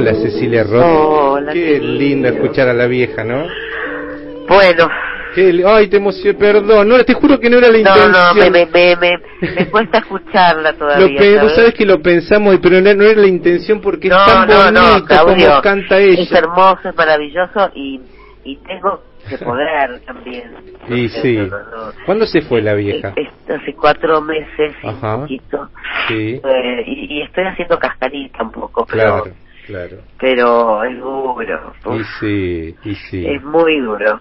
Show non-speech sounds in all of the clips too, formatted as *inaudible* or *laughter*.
Hola Cecilia Roth. Hola, Qué querido. lindo escuchar a la vieja, ¿no? Bueno, Qué Ay, te emocioné, perdón. No, te juro que no era la no, intención. no, me, me, me, me, me *laughs* cuesta escucharla Lo todavía. pe- vos ¿sabes? que lo pensamos, pero no, no era la intención porque no, es tan no, bonito no, Claudio, como canta ella. Es hermoso, es maravilloso y, y tengo que poder también. Y sí. No, no, no. ¿Cuándo se fue la vieja? Es hace cuatro meses y Ajá. un poquito. Sí, Eh, y, y estoy haciendo cascarita un poco, pero, claro, pero es duro. Y sí, y sí. Es muy duro.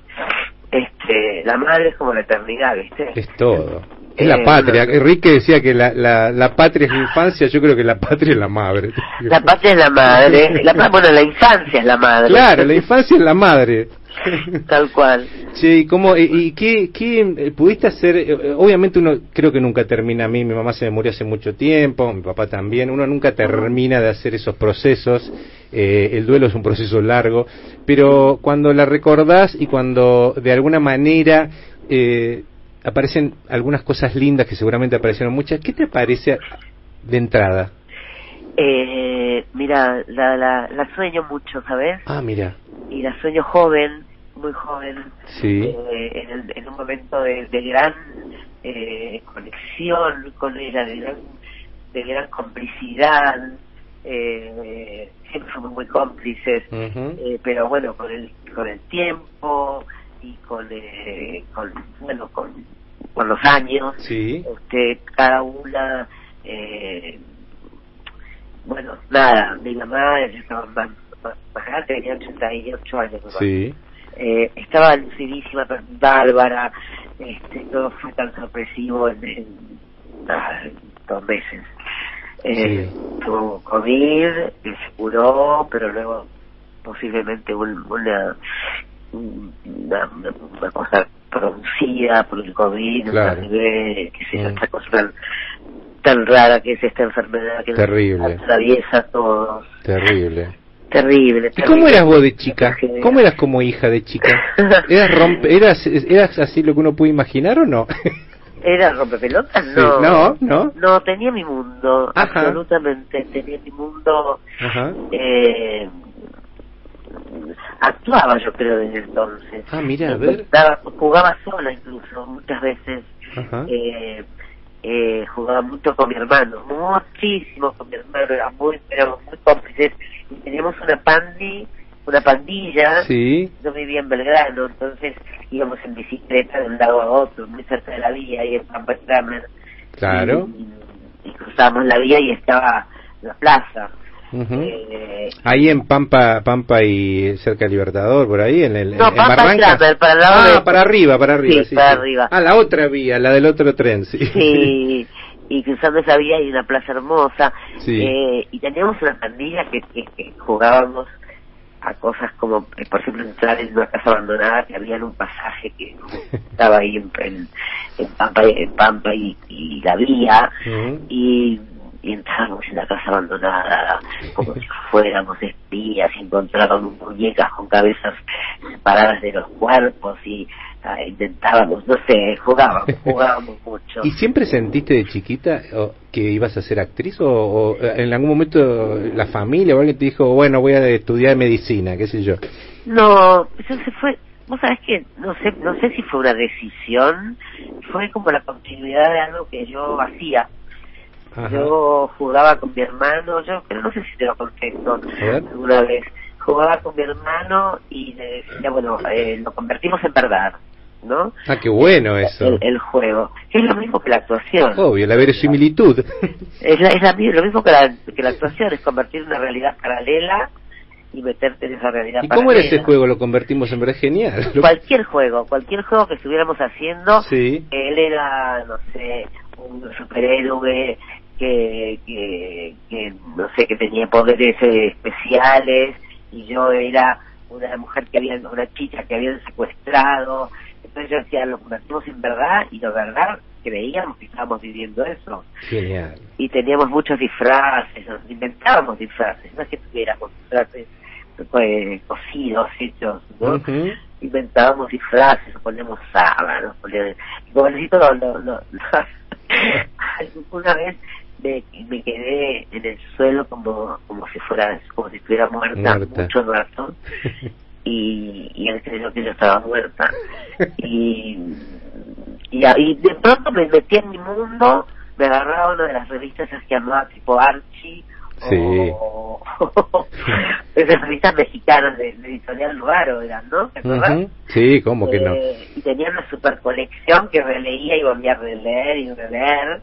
Este, la madre es como la eternidad, ¿viste? Es todo. Es la Eh, patria. Enrique decía que la, la, la patria es la infancia, yo creo que la patria es la madre. La patria es la madre. *laughs* La, bueno, la infancia es la madre. Claro, la infancia es la madre. Tal cual. ¿y cómo, y, y qué, qué eh, pudiste hacer? Eh, eh, Obviamente uno creo que nunca termina a mí, mi mamá se me murió hace mucho tiempo, mi papá también, uno nunca termina de hacer esos procesos, el duelo es un proceso largo, pero cuando la recordás y cuando de alguna manera eh, aparecen algunas cosas lindas que seguramente aparecieron muchas, ¿qué te parece de entrada? Eh, mira, la, la, la sueño mucho, ¿sabes? Ah, mira, Y la sueño joven, muy joven, sí, eh, en, el- en un momento de, de gran eh, conexión con ella, de gran, de gran complicidad. Eh, siempre fuimos muy cómplices, eh, pero bueno, con el, con el tiempo y con, con bueno, con, con los años, sí, este, cada una, eh, bueno, nada, mi mamá estaba grande, tenía 88 años. sí, Eh, estaba lucidísima, bárbara, este, todo fue tan sorpresivo en, en, en dos meses. Eh, Tuvo COVID, se curó, pero luego posiblemente un- una, una, cosa producida por el COVID, Claro. una nivel, que sé yo, Mm. esta cosa tan, rara que es esta enfermedad que nos Terrible. atraviesa a todos. terrible. Terrible, ¿Y cómo eras vos de chica? ¿Cómo eras como hija de chica? *laughs* ¿Eras, rompe, eras, eras así lo que uno puede imaginar o no? *laughs* ¿Era rompepelotas? Sí, No. no, no. No, tenía mi mundo, Ajá. absolutamente. Tenía mi mundo. Ajá. Eh, actuaba, yo creo, desde entonces. Ah, mira, a ver. Jugaba sola incluso, muchas veces. Ajá. Eh, eh, jugaba mucho con mi hermano, muchísimo con mi hermano, era muy, éramos muy cómplices. Y teníamos una pandi, una pandilla. Sí, Yo vivía en Belgrano, entonces íbamos en bicicleta de un lado a otro, muy cerca de la vía, ahí en Pampa claro. Y, y cruzábamos la vía y estaba la plaza. Eh, Ahí en Pampa, Pampa y cerca de Libertador, por ahí, en el No, en Pampa. Kramer, para el lado Ah, de- para arriba, para arriba. Sí, para arriba. Ah, la otra vía, la del otro tren, sí. sí, *laughs* y cruzando esa vía hay una plaza hermosa. Sí. Eh, y teníamos una pandilla que, que, que jugábamos a cosas como, eh, por ejemplo, entrar en una casa abandonada que había en un pasaje que *laughs* estaba ahí en, en, en Pampa, en Pampa y, y la vía. Y, y entrábamos en la casa abandonada como si fuéramos espías encontrábamos muñecas con cabezas separadas de los cuerpos y ah, intentábamos, no sé, jugábamos, *laughs* jugábamos mucho. ¿Y siempre sentiste de chiquita que ibas a ser actriz o, o, en algún momento la familia o alguien te dijo, bueno, voy a estudiar medicina, qué sé yo? No, eso se fue, vos sabés que no sé, no sé si fue una decisión, fue como la continuidad de algo que yo hacía. Ajá. Yo jugaba con mi hermano, yo pero no sé si te lo conté ver. alguna vez. Jugaba con mi hermano y le decía, bueno, eh, lo convertimos en verdad, ¿no? Ah, qué bueno eso. El, el juego. Es lo mismo que la actuación. Obvio, la verosimilitud. Es, la- es la lo mismo que la, que la actuación, es convertir una realidad paralela y meterte en esa realidad ¿Y cómo era paralela. ese juego? Lo convertimos en verdad genial. *laughs* Cualquier juego, cualquier juego que estuviéramos haciendo, Sí. él era, no sé, un superhéroe que, que, que, no sé, que tenía poderes eh, especiales y yo era una mujer que había, una chica que habían secuestrado. Entonces yo decía, lo convertimos en verdad y de verdad creíamos que estábamos viviendo eso. Genial. Y teníamos muchos disfraces, nos inventábamos disfraces, no es que tuviéramos disfraces pues, cosidos, hechos, ¿no? Inventábamos disfraces, poníamos sábanas, poníamos... Y como necesito lo, lo, lo- *laughs* vez me, me quedé en el suelo como como si fuera como si estuviera muerta, Muerta. mucho rato *laughs* y, y él creyó que yo estaba muerta y, y, de pronto me metí en mi mundo me agarraba una de las revistas que llamaba tipo Archie Sí. o *laughs* esas revistas mexicanas de, de editorial Lugaro eran ¿no? Ujú. Sí, ¿cómo que no? Eh, y tenía una super colección que releía y volvía a releer y releer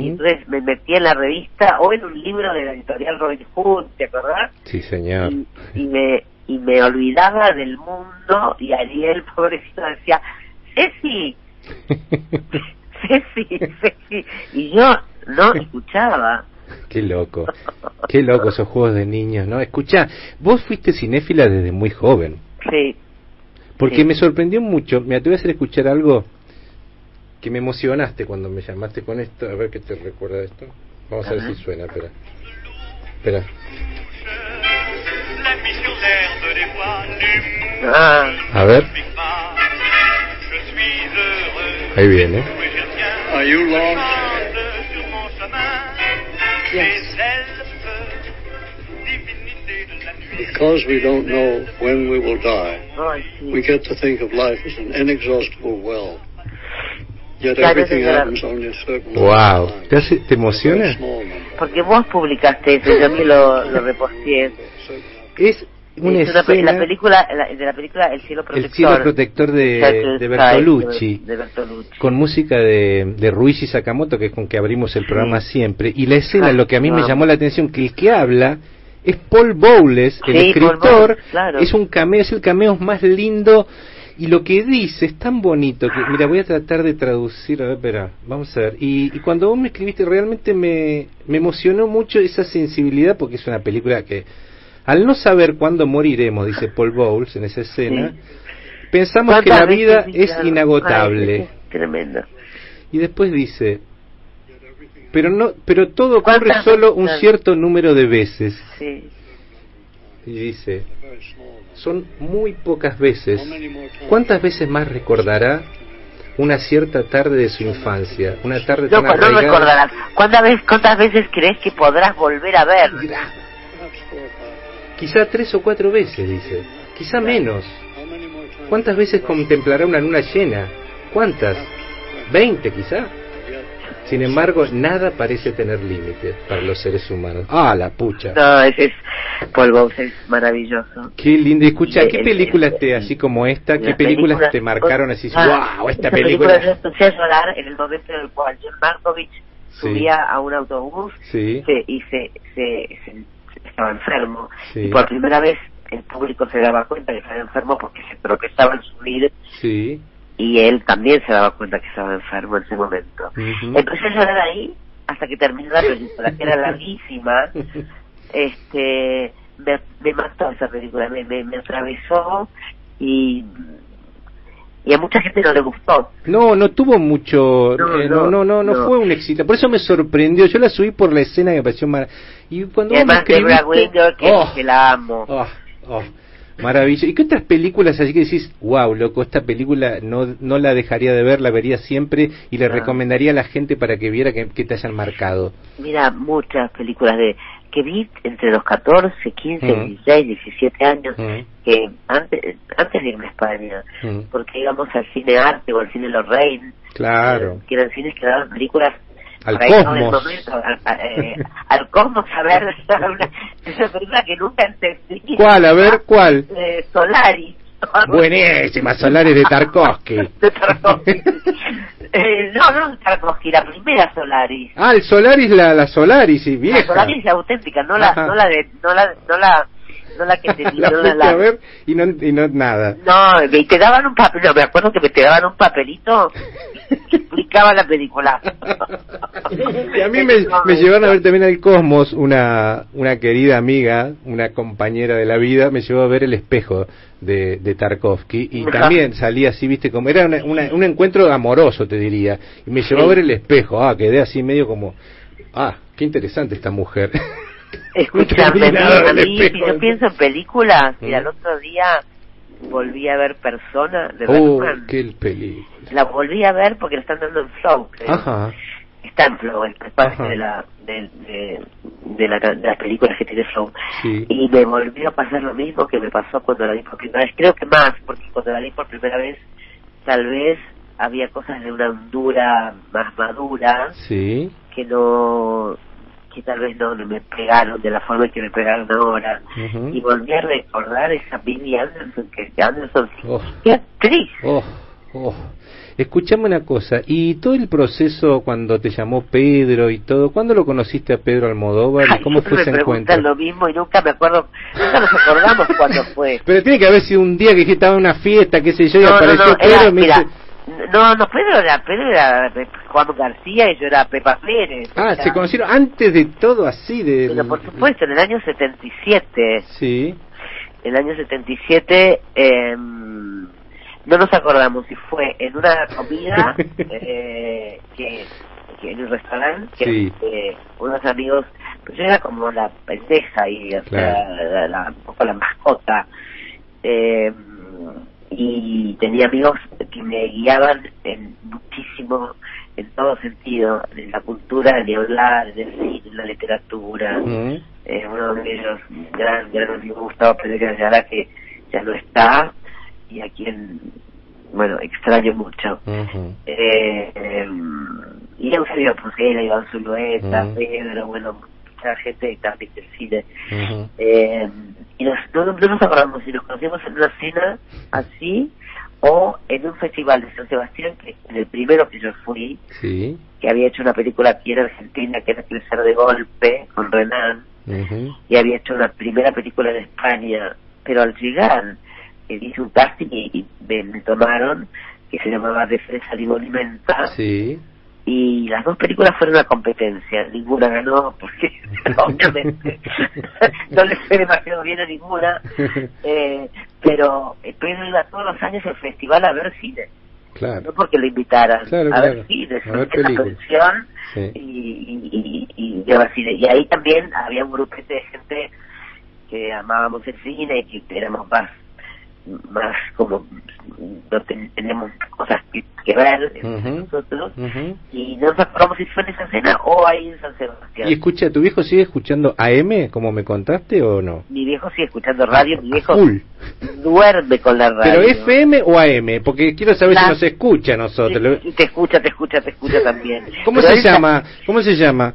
y entonces me metí en la revista o en un libro de la editorial Robin Hood, ¿te acordás? Sí, señor. Y, y me y me olvidaba del mundo y Ariel, pobrecito, decía, Ceci, *laughs* Ceci, Ceci. Y yo no escuchaba. Qué loco. Qué loco esos juegos de niños, ¿no? Escucha, vos fuiste cinéfila desde muy joven. Sí, Porque Sí. me sorprendió mucho. Me voy a hacer escuchar algo que me emocionaste cuando me llamaste con esto. A ver qué te recuerda esto. Vamos a ver Ajá. si suena, espera. Espera. Ah, A ver. Ahí viene. Are you la nuit. Because we don't know when we will die, we get to think of life as an inexhaustible well. A Wow. time. ¿Te, hace- te A emociona? Porque vos publicaste eso, yo que lo, lo reposteé. Es una Es una pe- escena... la película, la- de la película El cielo protector. El cielo protector de, Bertolucci. De, de Bertolucci. con música de, de Ruichi Sakamoto, que es con que abrimos el programa siempre. Y la escena, Ah, lo que a mí me llamó la atención, que el que habla es Paul Bowles, el Sí, escritor, Bowles, claro. es un cameo, es el cameo más lindo. Y lo que dice es tan bonito que, mira, voy a tratar de traducir, a ver, espera, vamos a ver. Y, y cuando vos me escribiste, realmente me, me emocionó mucho esa sensibilidad, porque es una película que, al no saber cuándo moriremos, dice Paul Bowles en esa escena, Sí. pensamos que ¿Cuántas la vida es inagotable. Ay, es tremendo. Y después dice, pero no, pero todo ocurre ¿Cuántas solo un cierto número de veces. Sí. Y dice, son muy pocas veces. ¿Cuántas veces más recordará una cierta tarde de su infancia? Una tarde No, tan no recordarás. ¿Cuántas veces, ¿Cuántas veces crees que podrás volver a ver? Quizá tres o cuatro veces, dice. Quizá menos. ¿Cuántas veces contemplará una luna llena? ¿Cuántas? ¿Veinte quizá? Sin embargo, nada parece tener límite para los seres humanos. Ah, la pucha. No, ese es Paul Bowles, es maravilloso. Qué lindo. Escucha, ¿qué el- películas el- te, así como esta, qué Las películas películas- te marcaron así? Ah, ¡Wow! Esta esa película. Yo empecé a llorar en el momento en el cual John Markovich Sí. subía a un autobús Sí, se- y se, se, se- estaba enfermo. Sí. Y por primera vez el público se daba cuenta que estaba enfermo porque se tropezaba al subir sí. Y él también se daba cuenta que estaba enfermo en ese momento. Ujú. Empecé a llorar ahí hasta que terminó la película, que era larguísima. *laughs* Este, me, me mató esa película, me, me, me atravesó y, y a mucha gente no le gustó. No, no tuvo mucho, No, eh, no, no, no, no, no. fue un éxito. Por eso me sorprendió. Yo la subí por la escena que me pareció mar... Y cuando Y además escribiste... Que, ¡Oh! que la amo. Oh, oh, maravilloso. ¿Y qué otras películas así que decís, wow, loco, esta película no, no la dejaría de ver, la vería siempre y le Ah. recomendaría a la gente para que viera que, que te hayan marcado? Mira, muchas películas de que vi entre los 14, 15, Mm. 16, 17 años, Mm. que antes, antes de irme a España, Mm. porque íbamos al cine arte o al cine Lorraine, Claro. que eran cines que daban películas Al cosmos. momento, al, eh, al cosmos a ver *laughs* una, esa película que nunca entendí. ¿Cuál? A ver, ¿cuál? Eh, Solaris. Buenísima, Solares de Tarkovsky. *laughs* De Tarkovsky. Eh, no, no Tarkovsky, la primera Solaris. Ah, el Solaris, la, la Solaris, sí, La vieja. Solaris es la auténtica, no la, Ajá. no la de, no la, no la, no la que te *laughs* la no fuiste la, a ver y no, y no nada. No, y te daban un papel, no, me acuerdo que me te daban un papelito *laughs* que explicaba la película. Y a mí me, me llevaron a ver también al Cosmos, una, una querida amiga, una compañera de la vida, me llevó a ver el espejo de, de Tarkovsky y también salí así, viste, como era una- una- un encuentro amoroso, te diría, y me llevó a ver el espejo, ah, quedé así medio como, ah, qué interesante esta mujer. Escúchame, a mí, si yo pienso en películas, y al otro día volví a ver Persona de Oh, Bergman. qué película. La volví a ver porque la están dando en Flow, creo. Ajá. está en Flow, es parte de la de, de, de la de las películas que tiene Flow. Sí. Y me volvió a pasar lo mismo que me pasó cuando la vi por primera vez. Creo que más, porque cuando la vi por primera vez, tal vez había cosas de una hondura más madura Sí. que no que tal vez no, me pegaron de la forma en que me pegaron ahora y volví a recordar esa Billy Anderson que Anderson Oh. qué actriz Oh, oh. Escuchame una cosa, y todo el proceso cuando te llamó Pedro y todo, ¿cuándo lo conociste a Pedro Almodóvar y cómo fue ese me encuentro? lo mismo y nunca me acuerdo nunca nos acordamos cuándo fue *laughs* Pero tiene que haber sido un día que estaba en una fiesta, qué sé yo, y no, no, apareció no, Pedro era, y me mira, dice, no, no, Pedro era, Pedro era Juan García y yo era Pepa Pérez. ah, se conocieron antes de todo así, de... Pero por supuesto, en el año 77, Sí, en el año 77, eh, no nos acordamos si fue en una comida *laughs* eh, que, que en un restaurante que Sí. eh, unos amigos, pues yo era como la pendeja y o sea, Claro. la, la- un poco la mascota. Eh, y tenía amigos que me guiaban en muchísimo, en todo sentido, en la cultura, en el hablar, en el cine, en la literatura. Mm. Eh, uno de ellos, gran, gran amigo Gustavo Pedro Ayala, que ya no está y a quien, bueno, extraño mucho. Ujú. Eh, eh, y Eusebio Pusguera, Iván Zulueta, Mm. Pedro, bueno, mucha gente también del cine. Ujú. Y nos, no, no nos acordamos si nos conocimos en una cena así o en un festival de San Sebastián, que en el primero que yo fui, Sí. que había hecho una película aquí en Argentina que era Crecer de Golpe con Renan, y había hecho una primera película en España, pero al llegar eh, hice un casting y, y me, me tomaron, que se llamaba De Fresa Limón y Menta, Sí. Y las dos películas fueron una competencia, ninguna ganó porque *laughs* obviamente no le fue demasiado bien a ninguna, eh, pero Pedro iba todos los años al festival a ver cine, no Claro. porque lo invitaran, Claro, a claro. ver cine, A ver la pensión Sí. y, y, y, y, cine. Y ahí también había un grupete de gente que amábamos el cine y que éramos más más como no ten- teníamos cosas que, que ver entre Ujú. nosotros y no nos acordamos si fue en esa cena o ahí en San Sebastián. Y escucha, ¿tu viejo sigue escuchando AM, como me contaste, o no? Mi viejo sigue escuchando radio, mi viejo duerme con la radio. ¿Pero FM o AM? Porque quiero saber si nos escucha a nosotros. Y te escucha, te escucha, te escucha también. ¿Cómo Pero se llama? ¿Cómo se llama?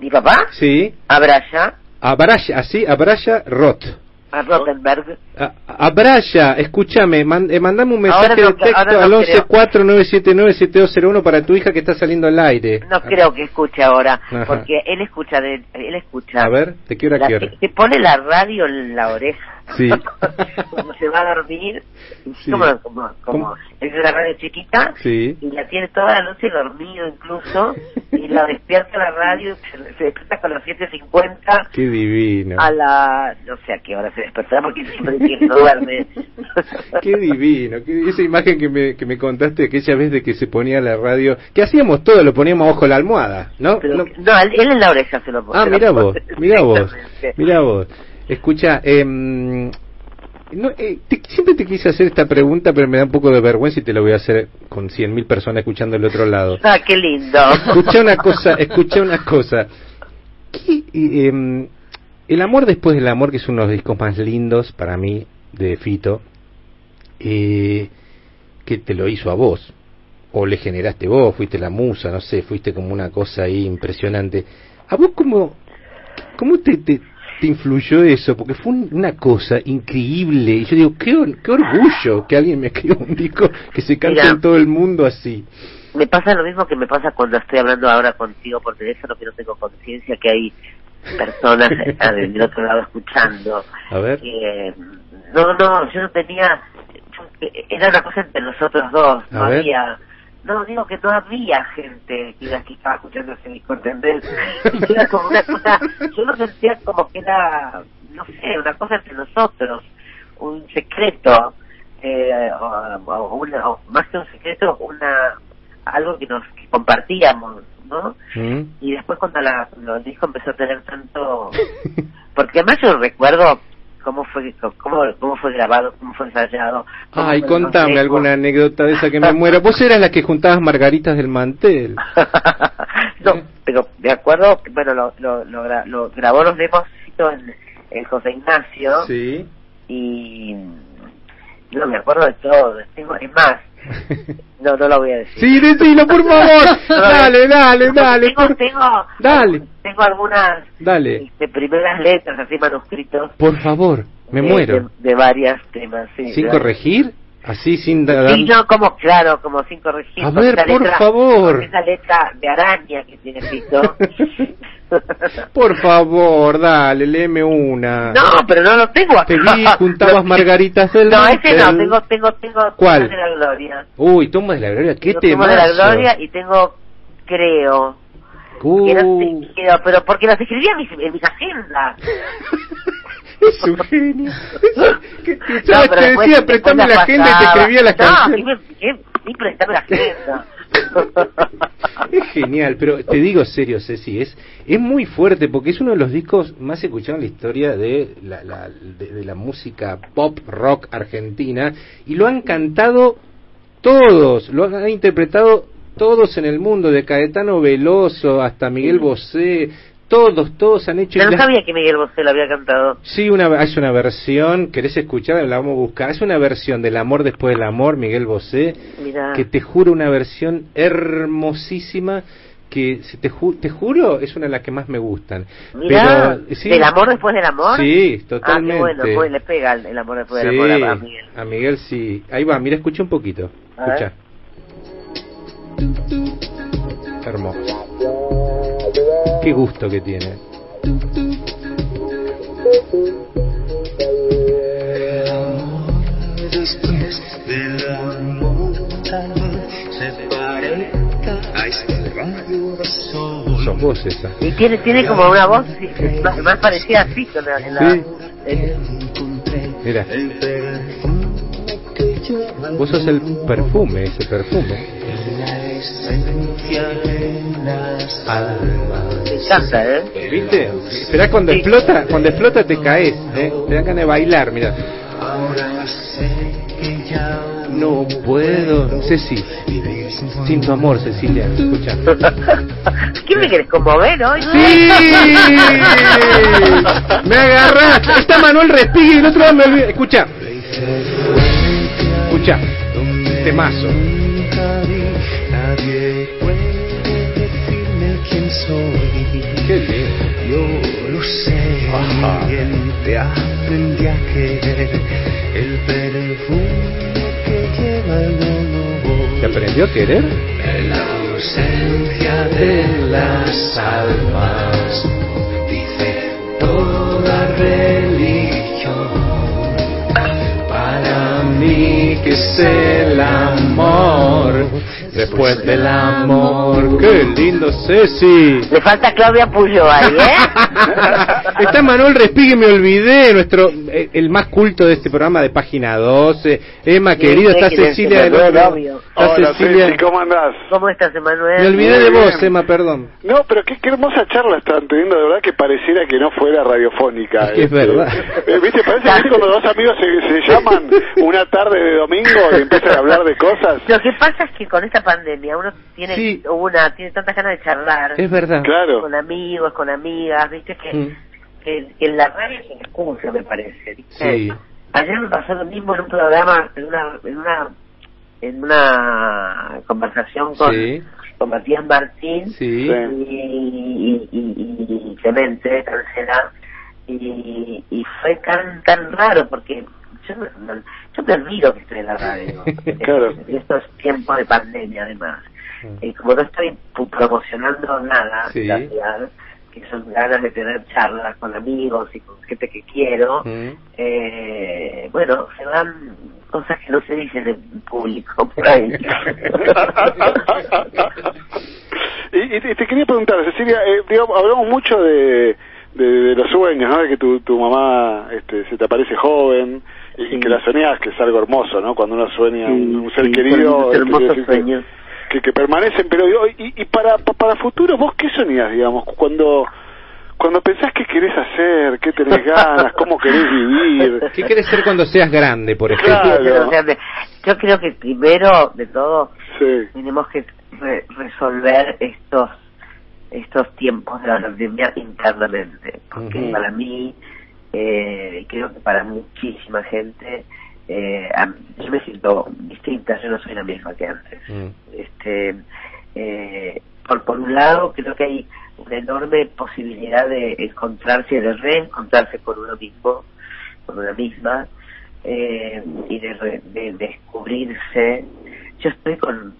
Mi papá, Sí. Abraya, Abraya, así, Abraya Roth. A Rottenberg. A- Abraya, escúchame, man- eh, mandame un mensaje no de texto no al creo. 1149797201 para tu hija que está saliendo al aire. No creo que escuche ahora, Ajá. porque él escucha, de, él escucha. A ver, ¿de qué hora a qué hora? pone la radio en la oreja. Sí. *laughs* como se va a dormir, Sí. como, como, como es una radio chiquita, Sí. y la tiene toda la noche dormido incluso, y la despierta la radio, se, se despierta con las 7.50 Qué divino. a la, no sé a qué hora se despertará, porque siempre no duerme. *laughs* Qué divino, qué- esa imagen que me, que me contaste aquella vez de que se ponía la radio, que hacíamos todo, lo poníamos bajo la almohada, ¿no? Pero- No- no, él, él en la oreja se lo pone. Ah, mira vos, mira vos, mira vos. Escucha, em, no, eh, te- siempre te quise hacer esta pregunta, pero me da un poco de vergüenza y te la voy a hacer con cien mil personas escuchando del otro lado. Ah, qué lindo. Escucha una cosa, *laughs* escucha una cosa. ¿Qué, eh, el amor después del amor, que es uno de los discos más lindos para mí de Fito, eh, que te lo hizo a vos, o le generaste vos, fuiste la musa, no sé, fuiste como una cosa ahí impresionante. ¿A vos cómo, cómo te, te, te influyó eso? Porque fue un- una cosa increíble. Y yo digo, qué, qué orgullo que alguien me escriba un disco que se cante Mira. en todo el mundo así. Me pasa lo mismo que me pasa cuando estoy hablando ahora contigo por teléfono, que no tengo conciencia que hay personas *laughs* del otro lado escuchando. A ver. Eh, no, no, yo no tenía... yo- era una cosa entre nosotros dos, no A ver. había... No, digo que no había gente que, estaba escuchando ese disco, ¿entendés? Y *laughs* Era como una cosa... Yo lo sentía como que era, no sé, una cosa entre nosotros, un secreto, eh, o, o una, o más que un secreto, una algo que nos que compartíamos, ¿no? ¿Mm? Y después cuando la, cuando el disco empezó a tener tanto... Porque además yo recuerdo cómo fue cómo, cómo fue grabado, cómo fue ensayado. cómo Ay, el contame consejo. alguna anécdota de esa que me muera. Vos eras la que juntabas margaritas del mantel. *laughs* No, ¿Eh? pero de acuerdo, bueno, lo, lo, lo, gra- lo grabó los demos en, en José Ignacio Sí. y no me acuerdo de todo. Tengo, es más, *laughs* no, no lo voy a decir. Sí, decilo, por favor. *laughs* dale, dale, dale. Tengo, por- tengo, Dale. tengo algunas Dale. este, primeras letras así manuscritos. Por favor, me de- muero. De, de varias temas, sí. ¿Sin corregir? Así, sin dar... Sí, no, como, claro, como sin corregir. A ver, por letra- favor. Esa letra de araña que tiene Fito. *laughs* Por favor, dale, léeme una. No, pero no lo tengo acá. Te vi, juntabas *laughs* margaritas del No, ese no, tengo, tengo, tengo ¿Cuál? De la Gloria. Uy, toma de la gloria, qué te Tomas de la Gloria y tengo, creo, que no Uh, sé, creo, pero porque las escribía en mis, en mis agendas. *laughs* es un genio. Que, que, te después- decía, las la agenda y te pasaba. escribía las No, canciones. sí, me- sí, sí, préstame la agenda. Es genial, pero te digo serio, Ceci, es, es muy fuerte porque es uno de los discos más escuchados en la historia de la, la- de, de la música pop rock argentina y lo han cantado todos, lo han interpretado todos en el mundo, de Caetano Veloso hasta Miguel Bosé, todos, todos han hecho... Yo no sabía que Miguel Bosé lo había cantado. Sí, una, es una versión, ¿querés escuchar? La vamos a buscar. Es una versión del amor después del amor, Miguel Bosé, Mira. que te juro una versión hermosísima que si te, ju- te juro es una de las que más me gustan. Mira, Pero, sí, ¿del amor después del amor? Sí, Ah, totalmente. qué bueno, pues le pega el, el amor después Sí, del amor a, a Miguel. a Miguel sí. Ahí va, mira, escucha un poquito. A ver. Escucha. Hermoso. Qué gusto que tiene. después del amor tal vez se parezca a este rayo de sol. Sos vos esa. Y tiene, tiene como una voz sí, más, más parecida a Fito en la... En la Sí. en- Encontré Mira, vos sos el perfume, ese perfume. La esencia de las almas. encanta, ¿eh? ¿Viste? Esperá cuando Sí. explota, cuando explota te caes, ¿eh? Te dan ganas de bailar, mira. Ahora sé que ya No puedo. Ceci, sin tu amor, Cecilia. Escucha. *laughs* ¿Qué me querés conmover hoy? ¡Sí! ¡Me agarraste! Está Manuel Respighi y el otro me olvidé. Escucha, escucha. Temazo. Qué lindo. Yo lo sé, Ajá. bien te aprendí a querer el perfume que lleva el olor. ¿Te aprendió a querer? La ausencia de las almas, dice toda religión. Para mí que es el amor, Después del amor. ¡Qué lindo, Ceci! Le falta Claudia Puyo ahí, ¿eh? *laughs* Está Manuel Respighi, me olvidé, nuestro eh, el más culto de este programa de página 12. Emma, sí, está Cecilia del otro. Hola, Cecilia. Ceci, ¿cómo andás? ¿Cómo estás, Emanuel? Me olvidé de vos. Emma, perdón. No, pero qué, qué hermosa charla están teniendo, de verdad que pareciera que no fuera radiofónica. Es que es verdad. *laughs* Eh, ¿Viste? Parece que cuando dos amigos se, se *laughs* llaman una tarde de domingo y empiezan a hablar de cosas. Lo que pasa es que con esta pandemia uno tiene Sí. una tiene tantas ganas de charlar Es verdad. Claro. con amigos, con amigas, viste que, Mm. que, que en la radio es un excusa, me parece. ¿viste? Sí. Ayer me pasó lo mismo en un programa, en una en una en una conversación con, Sí. con Matías Martín Sí. Y, y, y, y Clemente Cancela y, y fue tan tan raro porque yo, yo me olvido que estoy en la radio *laughs* Claro. en estos tiempos de pandemia además Mm. y como no estoy pu- promocionando nada Sí. en realidad, que son ganas de tener charlas con amigos y con gente que quiero Mm. eh, bueno se dan cosas que no se dicen en público por ahí *laughs* y, y te- te quería preguntar, Cecilia, eh, digamos, hablamos mucho de, de, de los sueños, ¿no? De que tu, tu mamá este, se te aparece joven y, Sí. que la soñás, que es algo hermoso, ¿no? Cuando uno sueña un, un ser Sí, querido. este, hermosos que- sueños. Que, que permanecen, pero digo, y, y para, pa- para futuro, ¿vos qué soñás, digamos? Cuando cuando pensás qué querés hacer, qué tenés ganas, cómo querés vivir. *laughs* ¿Qué querés ser cuando seas grande, por ejemplo? Claro. Yo creo que primero de todo Sí, tenemos que re- resolver estos estos tiempos de la pandemia internamente, porque para mí, eh, creo que para muchísima gente, eh, yo me siento distinta, yo no soy la misma que antes. Mm. Este, eh, por, por un lado, creo que hay una enorme posibilidad de encontrarse, de reencontrarse con uno mismo, con una misma, eh, y de, re- de descubrirse. Yo estoy con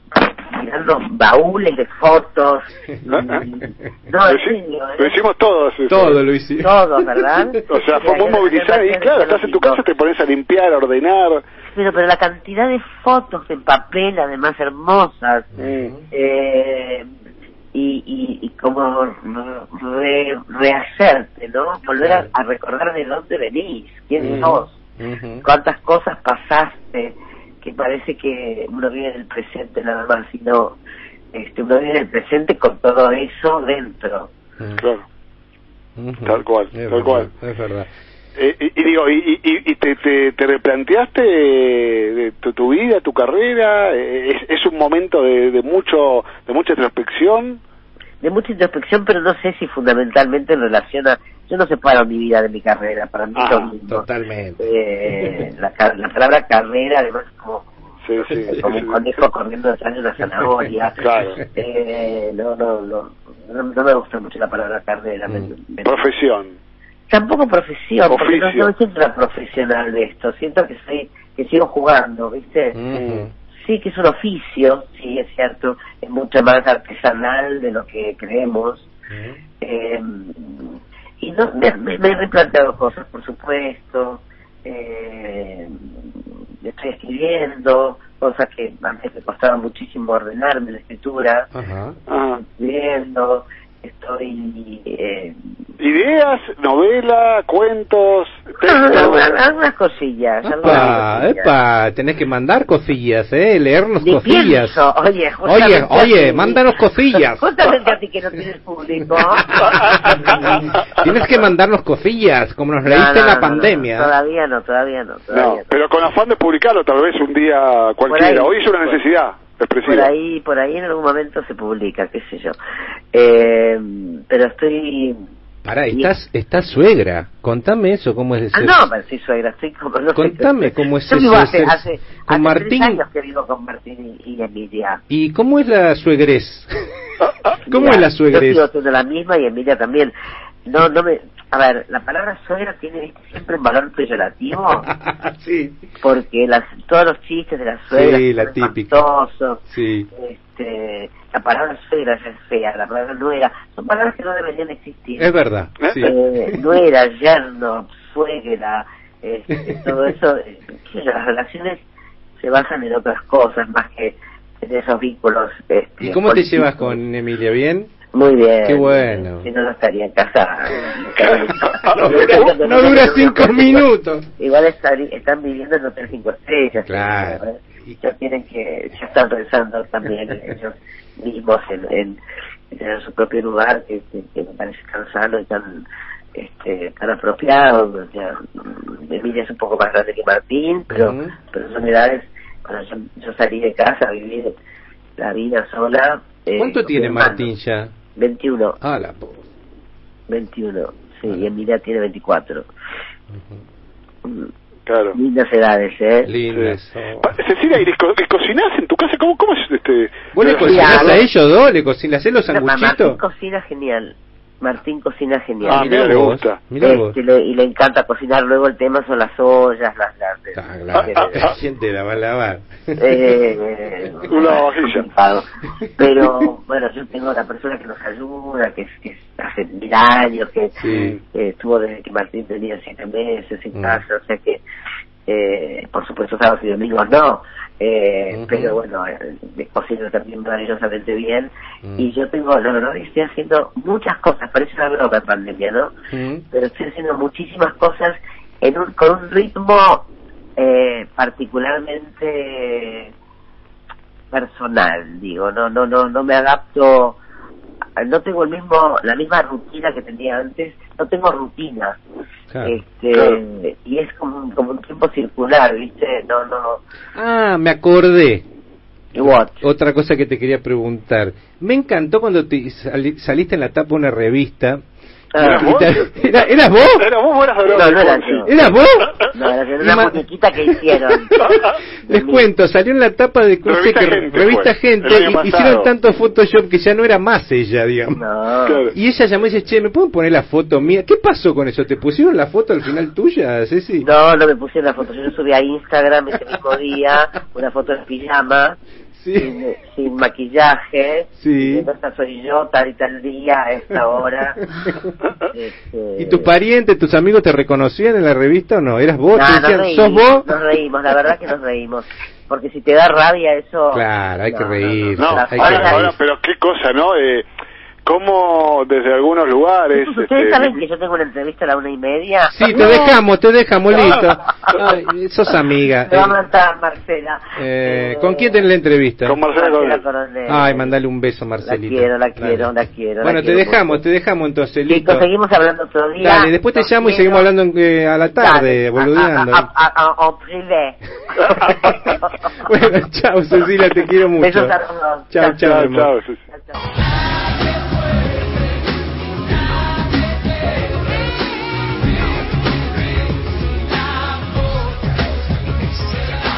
mirando baúles de fotos. y- *laughs* no, Lo, serio, lo ¿eh? hicimos todos. eso. Todo lo hicimos. Todo, ¿verdad? *laughs* O sea, fue muy movilizado. Y claro, estás en tu casa, te pones a limpiar, a ordenar. Pero, pero la cantidad de fotos en papel, además hermosas, eh, y, y, y como re- rehacerte, ¿no? Volver a, a recordar de dónde venís, quién Mm. sos, cuántas cosas pasaste, que parece que uno vive en el presente nada más, sino este, uno vive en el presente con todo eso dentro. Mm. Claro. Tal cual, Es tal verdad, cual. Es verdad. Eh, y, y digo, ¿y, y, y te, te, te replanteaste eh, de tu, tu vida, tu carrera? Eh, ¿Es, es un momento de, de mucho de mucha introspección? De mucha introspección, pero no sé si fundamentalmente en relación a... Yo no separo mi vida de mi carrera, para mí Ah, lo mismo. Totalmente. Eh, la, la palabra carrera, además, como, Sí, sí. como un conejo corriendo detrás de una zanahoria. *laughs* Claro. Eh, no, no, no, no, no me gusta mucho la palabra carrera. Mm. me- Profesión. Tampoco profesión, porque no, Oficio. no me siento una profesional de esto. Siento que soy que sigo jugando, ¿viste? Ujú. Sí, que es un oficio, sí, es cierto, es mucho más artesanal de lo que creemos. Eh, y no, me, me- me he replanteado cosas, por supuesto. Eh, estoy escribiendo, cosas que antes me costaba muchísimo ordenarme la escritura. Ajá. Escribiendo, estoy... Eh, Ideas, novela, cuentos, algunas, cosillas. Epa, algunas cosillas. epa, tenés que mandar cosillas, ¿eh? Leernos Ni cosillas. pienso, oye, Oye, oye, mándanos cosillas. *laughs* Justamente a ti que no tienes público. *laughs* Tienes que mandarnos cosillas, como nos No, leíste no, en la no, pandemia. no, todavía no, todavía no. Todavía No, no. pero con afán de publicarlo tal vez un día cualquiera. ahí. Hoy es una Por- necesidad expresiva. Por ahí, por ahí en algún momento se publica, qué sé yo. Eh, pero estoy... Pará, estás, estás suegra. Contame eso, cómo es Ah, ser- no, pero sí, suegra, estoy como... No sé, Contame cómo es Yo eso vivo de hace, ser- hace, con hace Martín. tres años que vivo con Martín y, y Emilia. ¿Y cómo es la suegrez? *laughs* ¿Cómo Mira, es la Yo suegrez? sigo siendo la misma y Emilia también. No, no me... A ver, la palabra suegra tiene siempre un valor peyorativo *laughs* sí, porque las, todos los chistes de la suegra Sí, la son típica. sí. Este, la palabra suegra ya es fea, la palabra nuera, son palabras que no deberían existir. Es verdad. Sí. Eh, *laughs* nuera, yerno, suegra, este, *laughs* todo eso, eh, las relaciones se basan en otras cosas más que en esos vínculos. Este, ¿Y cómo te llevas con Emilia? ¿Bien? Muy bien. Qué bueno. Si no, no estaría en casa. *laughs* No dura, no dura cinco minutos. Igual están, están viviendo en hotel cinco estrellas. Claro. Ya tienen que, ya están pensando también *laughs* ellos mismos en, en, en tener su propio lugar, que, que, que me parece tan sano y tan, este, tan apropiado. O sea, Emilia es un poco más grande que Martín, pero, Ujú. pero son edades, cuando yo, yo salí de casa a vivir la vida sola. eh, ¿Cuánto tiene. Martín ya? 21. Ah, la po- 21, sí, y Emilia tiene 24. Mm, Claro. Lindas edades, ¿eh? Lindas. Sí. oh. Pa- Cecilia, ¿y les, co- les cocinás en tu casa? ¿Cómo, cómo es este? ¿Vos le Sí, cocinás Sí, a ellos dos? ¿Le cocinas los sanguchitos? cocina genial. Martín cocina genial. Ah, mira, le gusta. Este, le- y le encanta cocinar. Luego el tema son las ollas, las... las de- Ah, claro. de- de- ¿Quién te la va a lavar? eh, Una vajilla. Pero bueno, yo tengo una persona que nos ayuda, que, es- que hace mil años, que, Sí. que estuvo desde que Martín tenía siete meses en Mm. casa, o sea que, eh, por supuesto, sábados y domingos no, eh, pero bueno, eh, cocino también maravillosamente bien. Mm. Y yo tengo, la verdad, que estoy haciendo muchas cosas, parece una broma pandemia, ¿no? ¿Mm? pero estoy haciendo muchísimas cosas en un, con un ritmo eh, particularmente personal, digo, no, no, no, no me adapto, no tengo el mismo, la misma rutina que tenía antes, no tengo rutina, Claro. este, Claro. y es como, un- como un tiempo circular, viste, no, no, Ah, me acordé. What? Otra cosa que te quería preguntar. Me encantó cuando te sali- saliste en la tapa de una revista. Ah. ¿Eras vos? Era- ¿Eras vos? ¿Eras vos eras Dorothy No, no era yo. ¿Eras vos? No, era una ma- muñequita que hicieron. *laughs* Les cuento, salió en la tapa de Revista qué- Gente revista fue, Gente y hicieron tanto Photoshop que ya no era más ella, digamos. No. Claro. Y ella llamó y dice, che, ¿me pueden poner la foto mía? ¿Qué pasó con eso? ¿Te pusieron la foto al final tuya, Ceci? No, no me pusieron la foto. Yo subí a Instagram ese mismo día una foto en pijama, Sí. sin, sin maquillaje. Sí. Esta soy yo, tal y tal día, a esta hora. *laughs* Este, ¿Y tus parientes, tus amigos te reconocían en la revista o no? ¿Eras vos? No, ¿Te nos decían, reímos, ¿sos vos? Nos reímos, la verdad que nos reímos. Porque si te da rabia eso... Claro, hay que No, no, reír. No, La hay que ahora, pero qué cosa, ¿no? Eh, ¿Cómo desde algunos lugares... Ustedes *laughs* este, saben que yo tengo una entrevista a la una y media. Sí, te dejamos, te dejamos, listo. *laughs* Ay, sos amiga. Me va a matar Marcela. eh, ¿Con quién tenés la entrevista? Con Marcela Marcela Coronel. Ay, mandale un beso, La Marcelita. quiero, la quiero, Dale. la quiero. Bueno, la te quiero dejamos, te dejamos entonces, listo. Chicos, seguimos hablando otro día. Dale, después te llamo y seguimos hablando eh, a la tarde, Dale, boludeando. a- a- a- a- En privé. *laughs* bueno, chao, Cecilia, te quiero mucho. Besos a los dos. Chao, chao, Chao, mi amor. chao. Chao, chao.